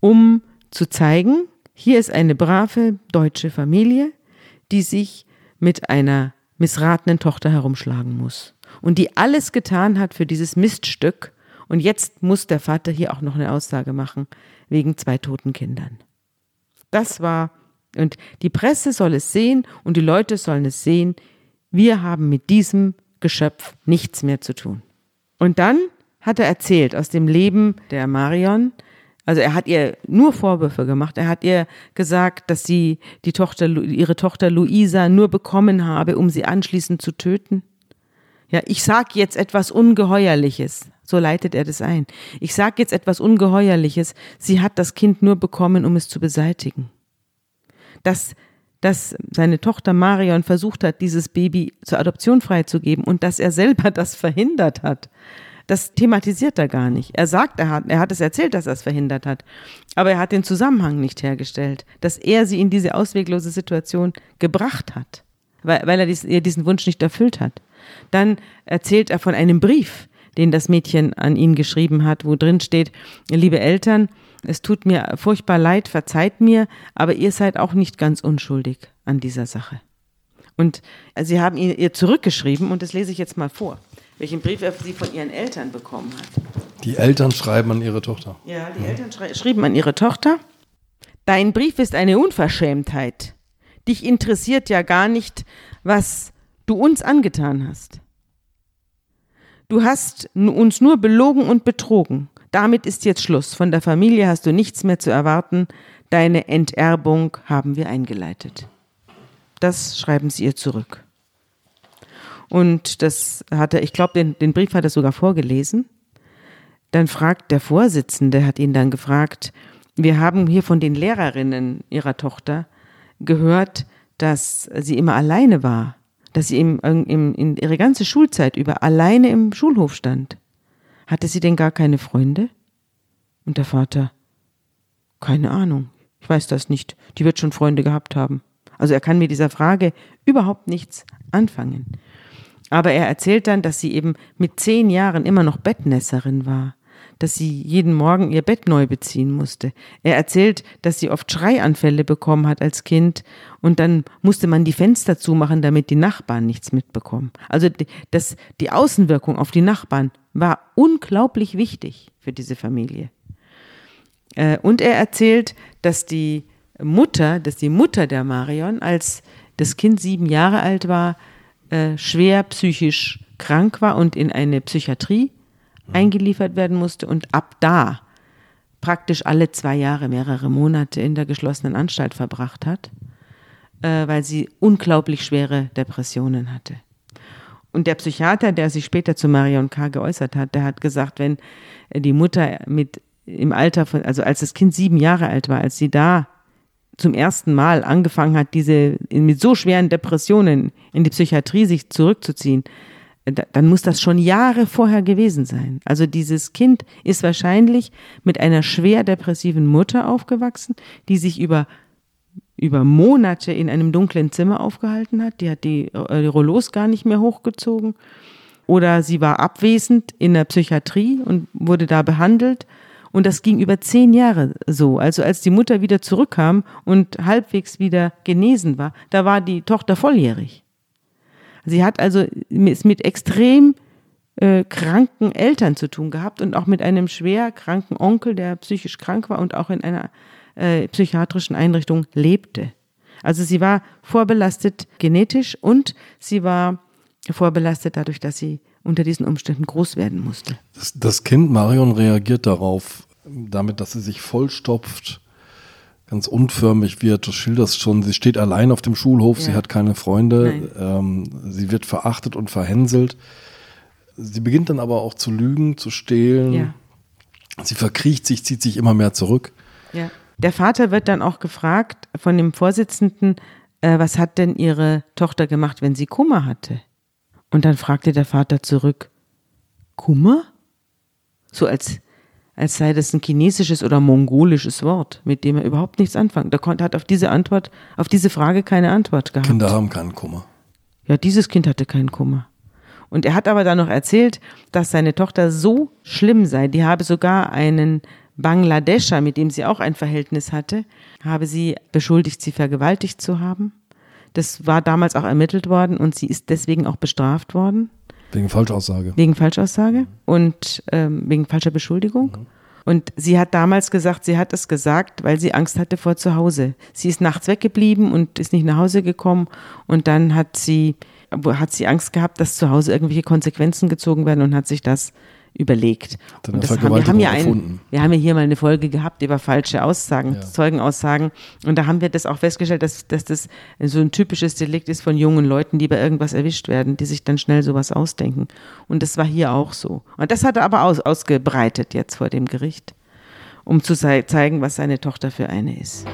um zu zeigen, hier ist eine brave deutsche Familie, die sich mit einer missratenen Tochter herumschlagen muss. Und die alles getan hat für dieses Miststück. Und jetzt muss der Vater hier auch noch eine Aussage machen wegen zwei toten Kindern. Das war, und die Presse soll es sehen und die Leute sollen es sehen. Wir haben mit diesem Geschöpf nichts mehr zu tun. Und dann hat er erzählt aus dem Leben der Marion, also er hat ihr nur Vorwürfe gemacht. Er hat ihr gesagt, dass sie die Tochter, ihre Tochter Luisa nur bekommen habe, um sie anschließend zu töten. Ja, ich sag jetzt etwas Ungeheuerliches. So leitet er das ein. Ich sag jetzt etwas Ungeheuerliches. Sie hat das Kind nur bekommen, um es zu beseitigen. Dass, dass seine Tochter Marion versucht hat, dieses Baby zur Adoption freizugeben und dass er selber das verhindert hat. Das thematisiert er gar nicht. Er sagt, er hat, er hat es erzählt, dass er es verhindert hat. Aber er hat den Zusammenhang nicht hergestellt, dass er sie in diese ausweglose Situation gebracht hat, weil, weil er dies, ihr diesen Wunsch nicht erfüllt hat. Dann erzählt er von einem Brief, den das Mädchen an ihn geschrieben hat, wo drin steht, liebe Eltern, es tut mir furchtbar leid, verzeiht mir, aber ihr seid auch nicht ganz unschuldig an dieser Sache. Und sie haben ihr zurückgeschrieben und das lese ich jetzt mal vor welchen Brief er sie von ihren Eltern bekommen hat. Die Eltern schreiben an ihre Tochter. Ja, die Eltern schrieben an ihre Tochter. Dein Brief ist eine Unverschämtheit. Dich interessiert ja gar nicht, was du uns angetan hast. Du hast uns nur belogen und betrogen. Damit ist jetzt Schluss. Von der Familie hast du nichts mehr zu erwarten. Deine Enterbung haben wir eingeleitet. Das schreiben sie ihr zurück. Und das hat er, ich glaube, den, den Brief hat er sogar vorgelesen. Dann fragt der Vorsitzende, hat ihn dann gefragt, wir haben hier von den Lehrerinnen ihrer Tochter gehört, dass sie immer alleine war, dass sie im, im, in ihre ganze Schulzeit über alleine im Schulhof stand. Hatte sie denn gar keine Freunde? Und der Vater, keine Ahnung, ich weiß das nicht, die wird schon Freunde gehabt haben. Also er kann mit dieser Frage überhaupt nichts anfangen. Aber er erzählt dann, dass sie eben mit zehn Jahren immer noch Bettnässerin war, dass sie jeden Morgen ihr Bett neu beziehen musste. Er erzählt, dass sie oft Schreianfälle bekommen hat als Kind und dann musste man die Fenster zumachen, damit die Nachbarn nichts mitbekommen. Also das, die Außenwirkung auf die Nachbarn war unglaublich wichtig für diese Familie. Äh, und er erzählt, dass die Mutter, dass die Mutter der Marion, als das Kind sieben Jahre alt war, äh, schwer psychisch krank war und in eine Psychiatrie mhm. eingeliefert werden musste und ab da praktisch alle zwei Jahre mehrere Monate in der geschlossenen Anstalt verbracht hat, äh, weil sie unglaublich schwere Depressionen hatte. Und der Psychiater, der sich später zu Marion K. geäußert hat, der hat gesagt, wenn die Mutter mit im Alter von, also als das Kind sieben Jahre alt war, als sie da zum ersten Mal angefangen hat, diese mit so schweren Depressionen in die Psychiatrie sich zurückzuziehen, dann muss das schon Jahre vorher gewesen sein. Also dieses Kind ist wahrscheinlich mit einer schwer depressiven Mutter aufgewachsen, die sich über über Monate in einem dunklen Zimmer aufgehalten hat. Die hat die, äh, die Rollos gar nicht mehr hochgezogen. oder sie war abwesend in der Psychiatrie und wurde da behandelt. Und das ging über zehn Jahre so. Also als die Mutter wieder zurückkam und halbwegs wieder genesen war, da war die Tochter volljährig. Sie hat also es mit extrem äh, kranken Eltern zu tun gehabt und auch mit einem schwer kranken Onkel, der psychisch krank war und auch in einer äh, psychiatrischen Einrichtung lebte. Also sie war vorbelastet genetisch und sie war vorbelastet dadurch, dass sie unter diesen Umständen groß werden musste. Das, das Kind Marion reagiert darauf, damit, dass sie sich vollstopft, ganz unförmig wird. Du schilderst schon, sie steht allein auf dem Schulhof, ja. sie hat keine Freunde, ähm, sie wird verachtet und verhänselt. Sie beginnt dann aber auch zu lügen, zu stehlen. Ja. Sie verkriecht sich, zieht sich immer mehr zurück. Ja. Der Vater wird dann auch gefragt von dem Vorsitzenden, äh, was hat denn ihre Tochter gemacht, wenn sie Kummer hatte? Und dann fragte der Vater zurück, Kummer? So als, als sei das ein chinesisches oder mongolisches Wort, mit dem er überhaupt nichts anfangen. Der konnte, hat auf diese Antwort, auf diese Frage keine Antwort gehabt. Kinder haben keinen Kummer. Ja, dieses Kind hatte keinen Kummer. Und er hat aber dann noch erzählt, dass seine Tochter so schlimm sei. Die habe sogar einen Bangladescher, mit dem sie auch ein Verhältnis hatte, habe sie beschuldigt, sie vergewaltigt zu haben. Das war damals auch ermittelt worden und sie ist deswegen auch bestraft worden. Wegen Falschaussage. Wegen Falschaussage und ähm, wegen falscher Beschuldigung. Mhm. Und sie hat damals gesagt, sie hat es gesagt, weil sie Angst hatte vor zu Hause. Sie ist nachts weggeblieben und ist nicht nach Hause gekommen. Und dann hat sie, hat sie Angst gehabt, dass zu Hause irgendwelche Konsequenzen gezogen werden und hat sich das überlegt. Und das haben, wir, haben ja ein, wir haben ja hier mal eine Folge gehabt über falsche Aussagen, ja. Zeugenaussagen. Und da haben wir das auch festgestellt, dass, dass das so ein typisches Delikt ist von jungen Leuten, die bei irgendwas erwischt werden, die sich dann schnell sowas ausdenken. Und das war hier auch so. Und das hat er aber aus, ausgebreitet jetzt vor dem Gericht, um zu zeigen, was seine Tochter für eine ist.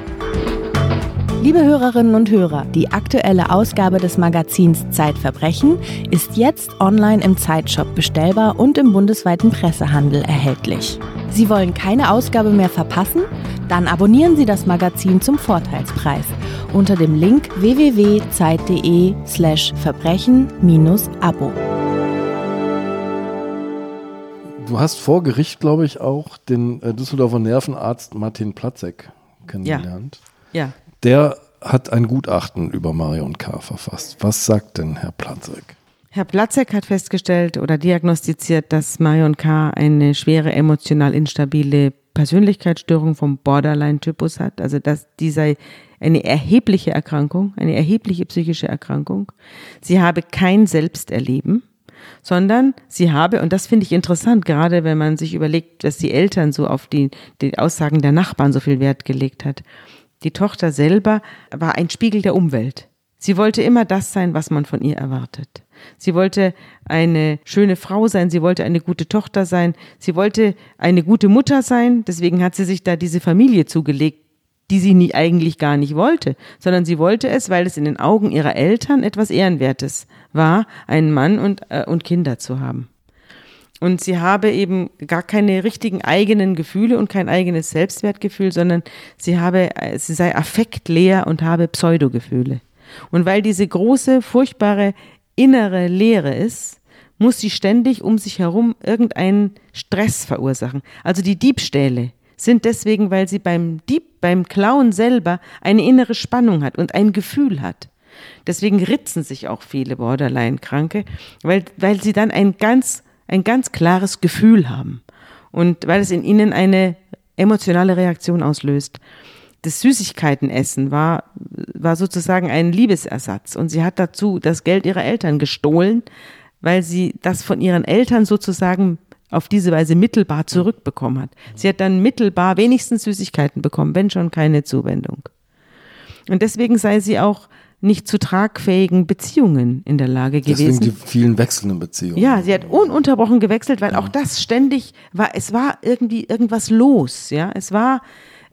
Liebe Hörerinnen und Hörer, die aktuelle Ausgabe des Magazins Zeitverbrechen ist jetzt online im Zeitshop bestellbar und im bundesweiten Pressehandel erhältlich. Sie wollen keine Ausgabe mehr verpassen? Dann abonnieren Sie das Magazin zum Vorteilspreis unter dem Link www.zeit.de/slash verbrechen-abo. Du hast vor Gericht, glaube ich, auch den äh, Düsseldorfer Nervenarzt Martin Platzek kennengelernt. Ja. ja der hat ein Gutachten über Marion K. verfasst. Was sagt denn Herr Platzek? Herr Platzek hat festgestellt oder diagnostiziert, dass Marion K. eine schwere emotional instabile Persönlichkeitsstörung vom Borderline-Typus hat. Also dass die sei eine erhebliche Erkrankung, eine erhebliche psychische Erkrankung. Sie habe kein Selbsterleben, sondern sie habe, und das finde ich interessant, gerade wenn man sich überlegt, dass die Eltern so auf die, die Aussagen der Nachbarn so viel Wert gelegt hat. Die Tochter selber war ein Spiegel der Umwelt. Sie wollte immer das sein, was man von ihr erwartet. Sie wollte eine schöne Frau sein, sie wollte eine gute Tochter sein, sie wollte eine gute Mutter sein, deswegen hat sie sich da diese Familie zugelegt, die sie nie eigentlich gar nicht wollte, sondern sie wollte es, weil es in den Augen ihrer Eltern etwas Ehrenwertes war, einen Mann und, äh, und Kinder zu haben. Und sie habe eben gar keine richtigen eigenen Gefühle und kein eigenes Selbstwertgefühl, sondern sie habe, sie sei affektleer und habe Pseudogefühle. Und weil diese große, furchtbare innere Leere ist, muss sie ständig um sich herum irgendeinen Stress verursachen. Also die Diebstähle sind deswegen, weil sie beim Dieb, beim Klauen selber eine innere Spannung hat und ein Gefühl hat. Deswegen ritzen sich auch viele Borderline-Kranke, weil, weil sie dann ein ganz ein ganz klares Gefühl haben und weil es in ihnen eine emotionale Reaktion auslöst. Das Süßigkeitenessen war, war sozusagen ein Liebesersatz und sie hat dazu das Geld ihrer Eltern gestohlen, weil sie das von ihren Eltern sozusagen auf diese Weise mittelbar zurückbekommen hat. Sie hat dann mittelbar wenigstens Süßigkeiten bekommen, wenn schon keine Zuwendung. Und deswegen sei sie auch nicht zu tragfähigen Beziehungen in der Lage gewesen. Deswegen die vielen wechselnden Beziehungen. Ja, sie hat ununterbrochen gewechselt, weil ja. auch das ständig war, es war irgendwie irgendwas los, ja. Es war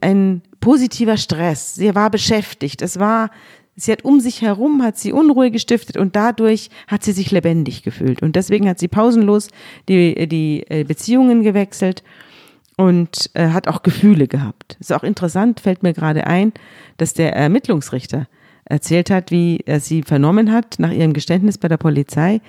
ein positiver Stress. Sie war beschäftigt. Es war, sie hat um sich herum, hat sie Unruhe gestiftet und dadurch hat sie sich lebendig gefühlt. Und deswegen hat sie pausenlos die, die äh, Beziehungen gewechselt und äh, hat auch Gefühle gehabt. Ist auch interessant, fällt mir gerade ein, dass der Ermittlungsrichter erzählt hat, wie er sie vernommen hat nach ihrem Geständnis bei der Polizei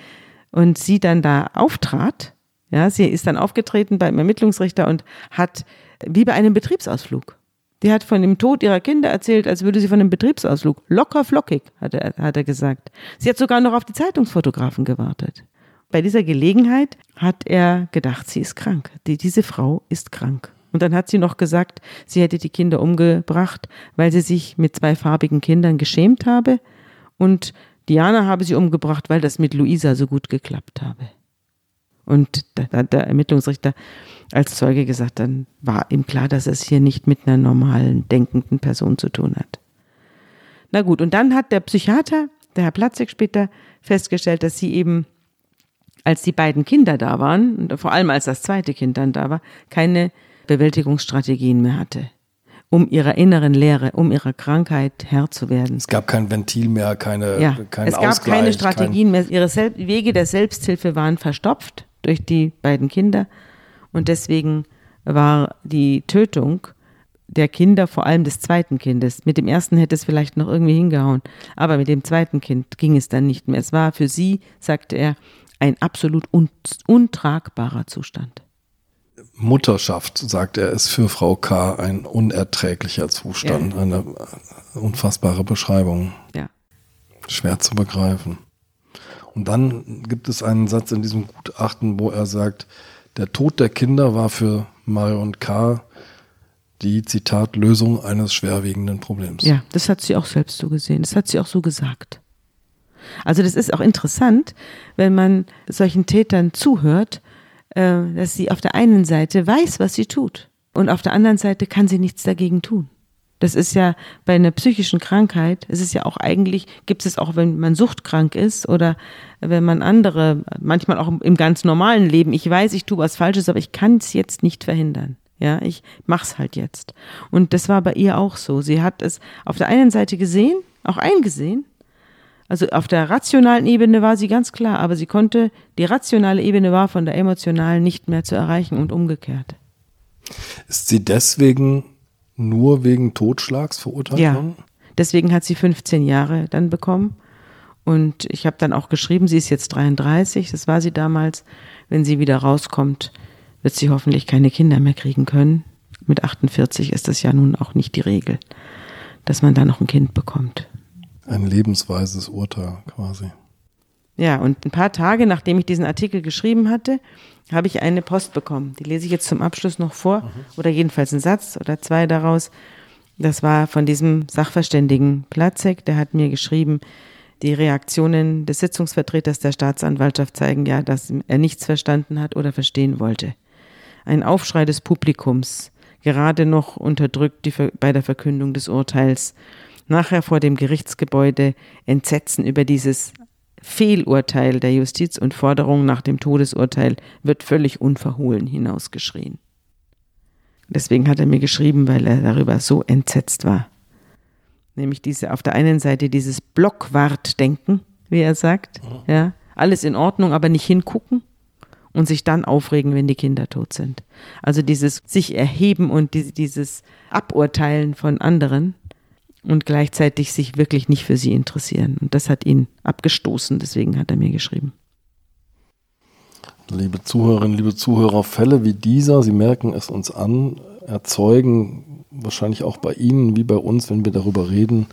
und sie dann da auftrat, ja, sie ist dann aufgetreten beim Ermittlungsrichter und hat wie bei einem Betriebsausflug. Die hat von dem Tod ihrer Kinder erzählt, als würde sie von einem Betriebsausflug. Locker flockig, hat er, hat er gesagt. Sie hat sogar noch auf die Zeitungsfotografen gewartet. Bei dieser Gelegenheit hat er gedacht, sie ist krank. Die, diese Frau ist krank. Und dann hat sie noch gesagt, sie hätte die Kinder umgebracht, weil sie sich mit zwei farbigen Kindern geschämt habe. Und Diana habe sie umgebracht, weil das mit Luisa so gut geklappt habe. Und da hat der Ermittlungsrichter als Zeuge gesagt, dann war ihm klar, dass es hier nicht mit einer normalen, denkenden Person zu tun hat. Na gut, und dann hat der Psychiater, der Herr Platzig später, festgestellt, dass sie eben, als die beiden Kinder da waren, vor allem als das zweite Kind dann da war, keine Bewältigungsstrategien mehr hatte um ihrer inneren Leere, um ihrer Krankheit Herr zu werden. Es gab kein Ventil mehr, keine, ja, kein Es gab Ausgleich, keine Strategien kein mehr. Ihre Sel Wege der Selbsthilfe waren verstopft durch die beiden Kinder und deswegen war die Tötung der Kinder, vor allem des zweiten Kindes. Mit dem ersten hätte es vielleicht noch irgendwie hingehauen, aber mit dem zweiten Kind ging es dann nicht mehr. Es war für sie, sagte er, ein absolut un untragbarer Zustand. Mutterschaft, sagt er, ist für Frau K. ein unerträglicher Zustand. Ja. Eine unfassbare Beschreibung. Ja. Schwer zu begreifen. Und dann gibt es einen Satz in diesem Gutachten, wo er sagt, der Tod der Kinder war für Marion K. die, Zitat, Lösung eines schwerwiegenden Problems. Ja, das hat sie auch selbst so gesehen. Das hat sie auch so gesagt. Also das ist auch interessant, wenn man solchen Tätern zuhört, dass sie auf der einen Seite weiß, was sie tut und auf der anderen Seite kann sie nichts dagegen tun. Das ist ja bei einer psychischen Krankheit, es ist ja auch eigentlich, gibt es auch, wenn man suchtkrank ist oder wenn man andere, manchmal auch im ganz normalen Leben, ich weiß, ich tue was Falsches, aber ich kann es jetzt nicht verhindern. Ja, ich mach's halt jetzt. Und das war bei ihr auch so. Sie hat es auf der einen Seite gesehen, auch eingesehen. Also auf der rationalen Ebene war sie ganz klar, aber sie konnte, die rationale Ebene war von der emotionalen nicht mehr zu erreichen und umgekehrt. Ist sie deswegen nur wegen Totschlags verurteilt Ja. worden? Deswegen hat sie 15 Jahre dann bekommen. Und ich habe dann auch geschrieben, sie ist jetzt 33, das war sie damals. Wenn sie wieder rauskommt, wird sie hoffentlich keine Kinder mehr kriegen können. Mit 48 ist das ja nun auch nicht die Regel, dass man da noch ein Kind bekommt. Ein lebensweises Urteil quasi. Ja, und ein paar Tage nachdem ich diesen Artikel geschrieben hatte, habe ich eine Post bekommen. Die lese ich jetzt zum Abschluss noch vor, oder jedenfalls einen Satz oder zwei daraus. Das war von diesem Sachverständigen Platzek, der hat mir geschrieben, die Reaktionen des Sitzungsvertreters der Staatsanwaltschaft zeigen ja, dass er nichts verstanden hat oder verstehen wollte. Ein Aufschrei des Publikums, gerade noch unterdrückt die, bei der Verkündung des Urteils. Nachher vor dem Gerichtsgebäude Entsetzen über dieses Fehlurteil der Justiz und Forderung nach dem Todesurteil wird völlig unverhohlen hinausgeschrien. Deswegen hat er mir geschrieben, weil er darüber so entsetzt war. Nämlich diese auf der einen Seite dieses Blockwart-Denken, wie er sagt, ja, alles in Ordnung, aber nicht hingucken und sich dann aufregen, wenn die Kinder tot sind. Also dieses sich erheben und die- dieses Aburteilen von anderen und gleichzeitig sich wirklich nicht für sie interessieren. Und das hat ihn abgestoßen, deswegen hat er mir geschrieben. Liebe Zuhörerinnen, liebe Zuhörer, Fälle wie dieser, Sie merken es uns an, erzeugen wahrscheinlich auch bei Ihnen wie bei uns, wenn wir darüber reden,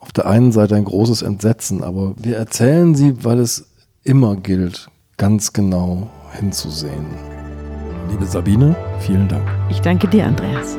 auf der einen Seite ein großes Entsetzen, aber wir erzählen sie, weil es immer gilt, ganz genau hinzusehen. Liebe Sabine, vielen Dank. Ich danke dir, Andreas.